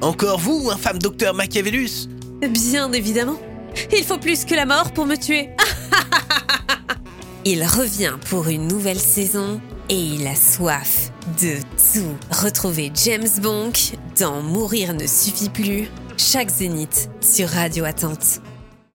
Encore vous, infâme docteur Machiavellus? Bien évidemment. Il faut plus que la mort pour me tuer. il revient pour une nouvelle saison et il a soif de tout. Retrouvez James Bonk dans Mourir ne suffit plus, chaque zénith sur Radio Attente.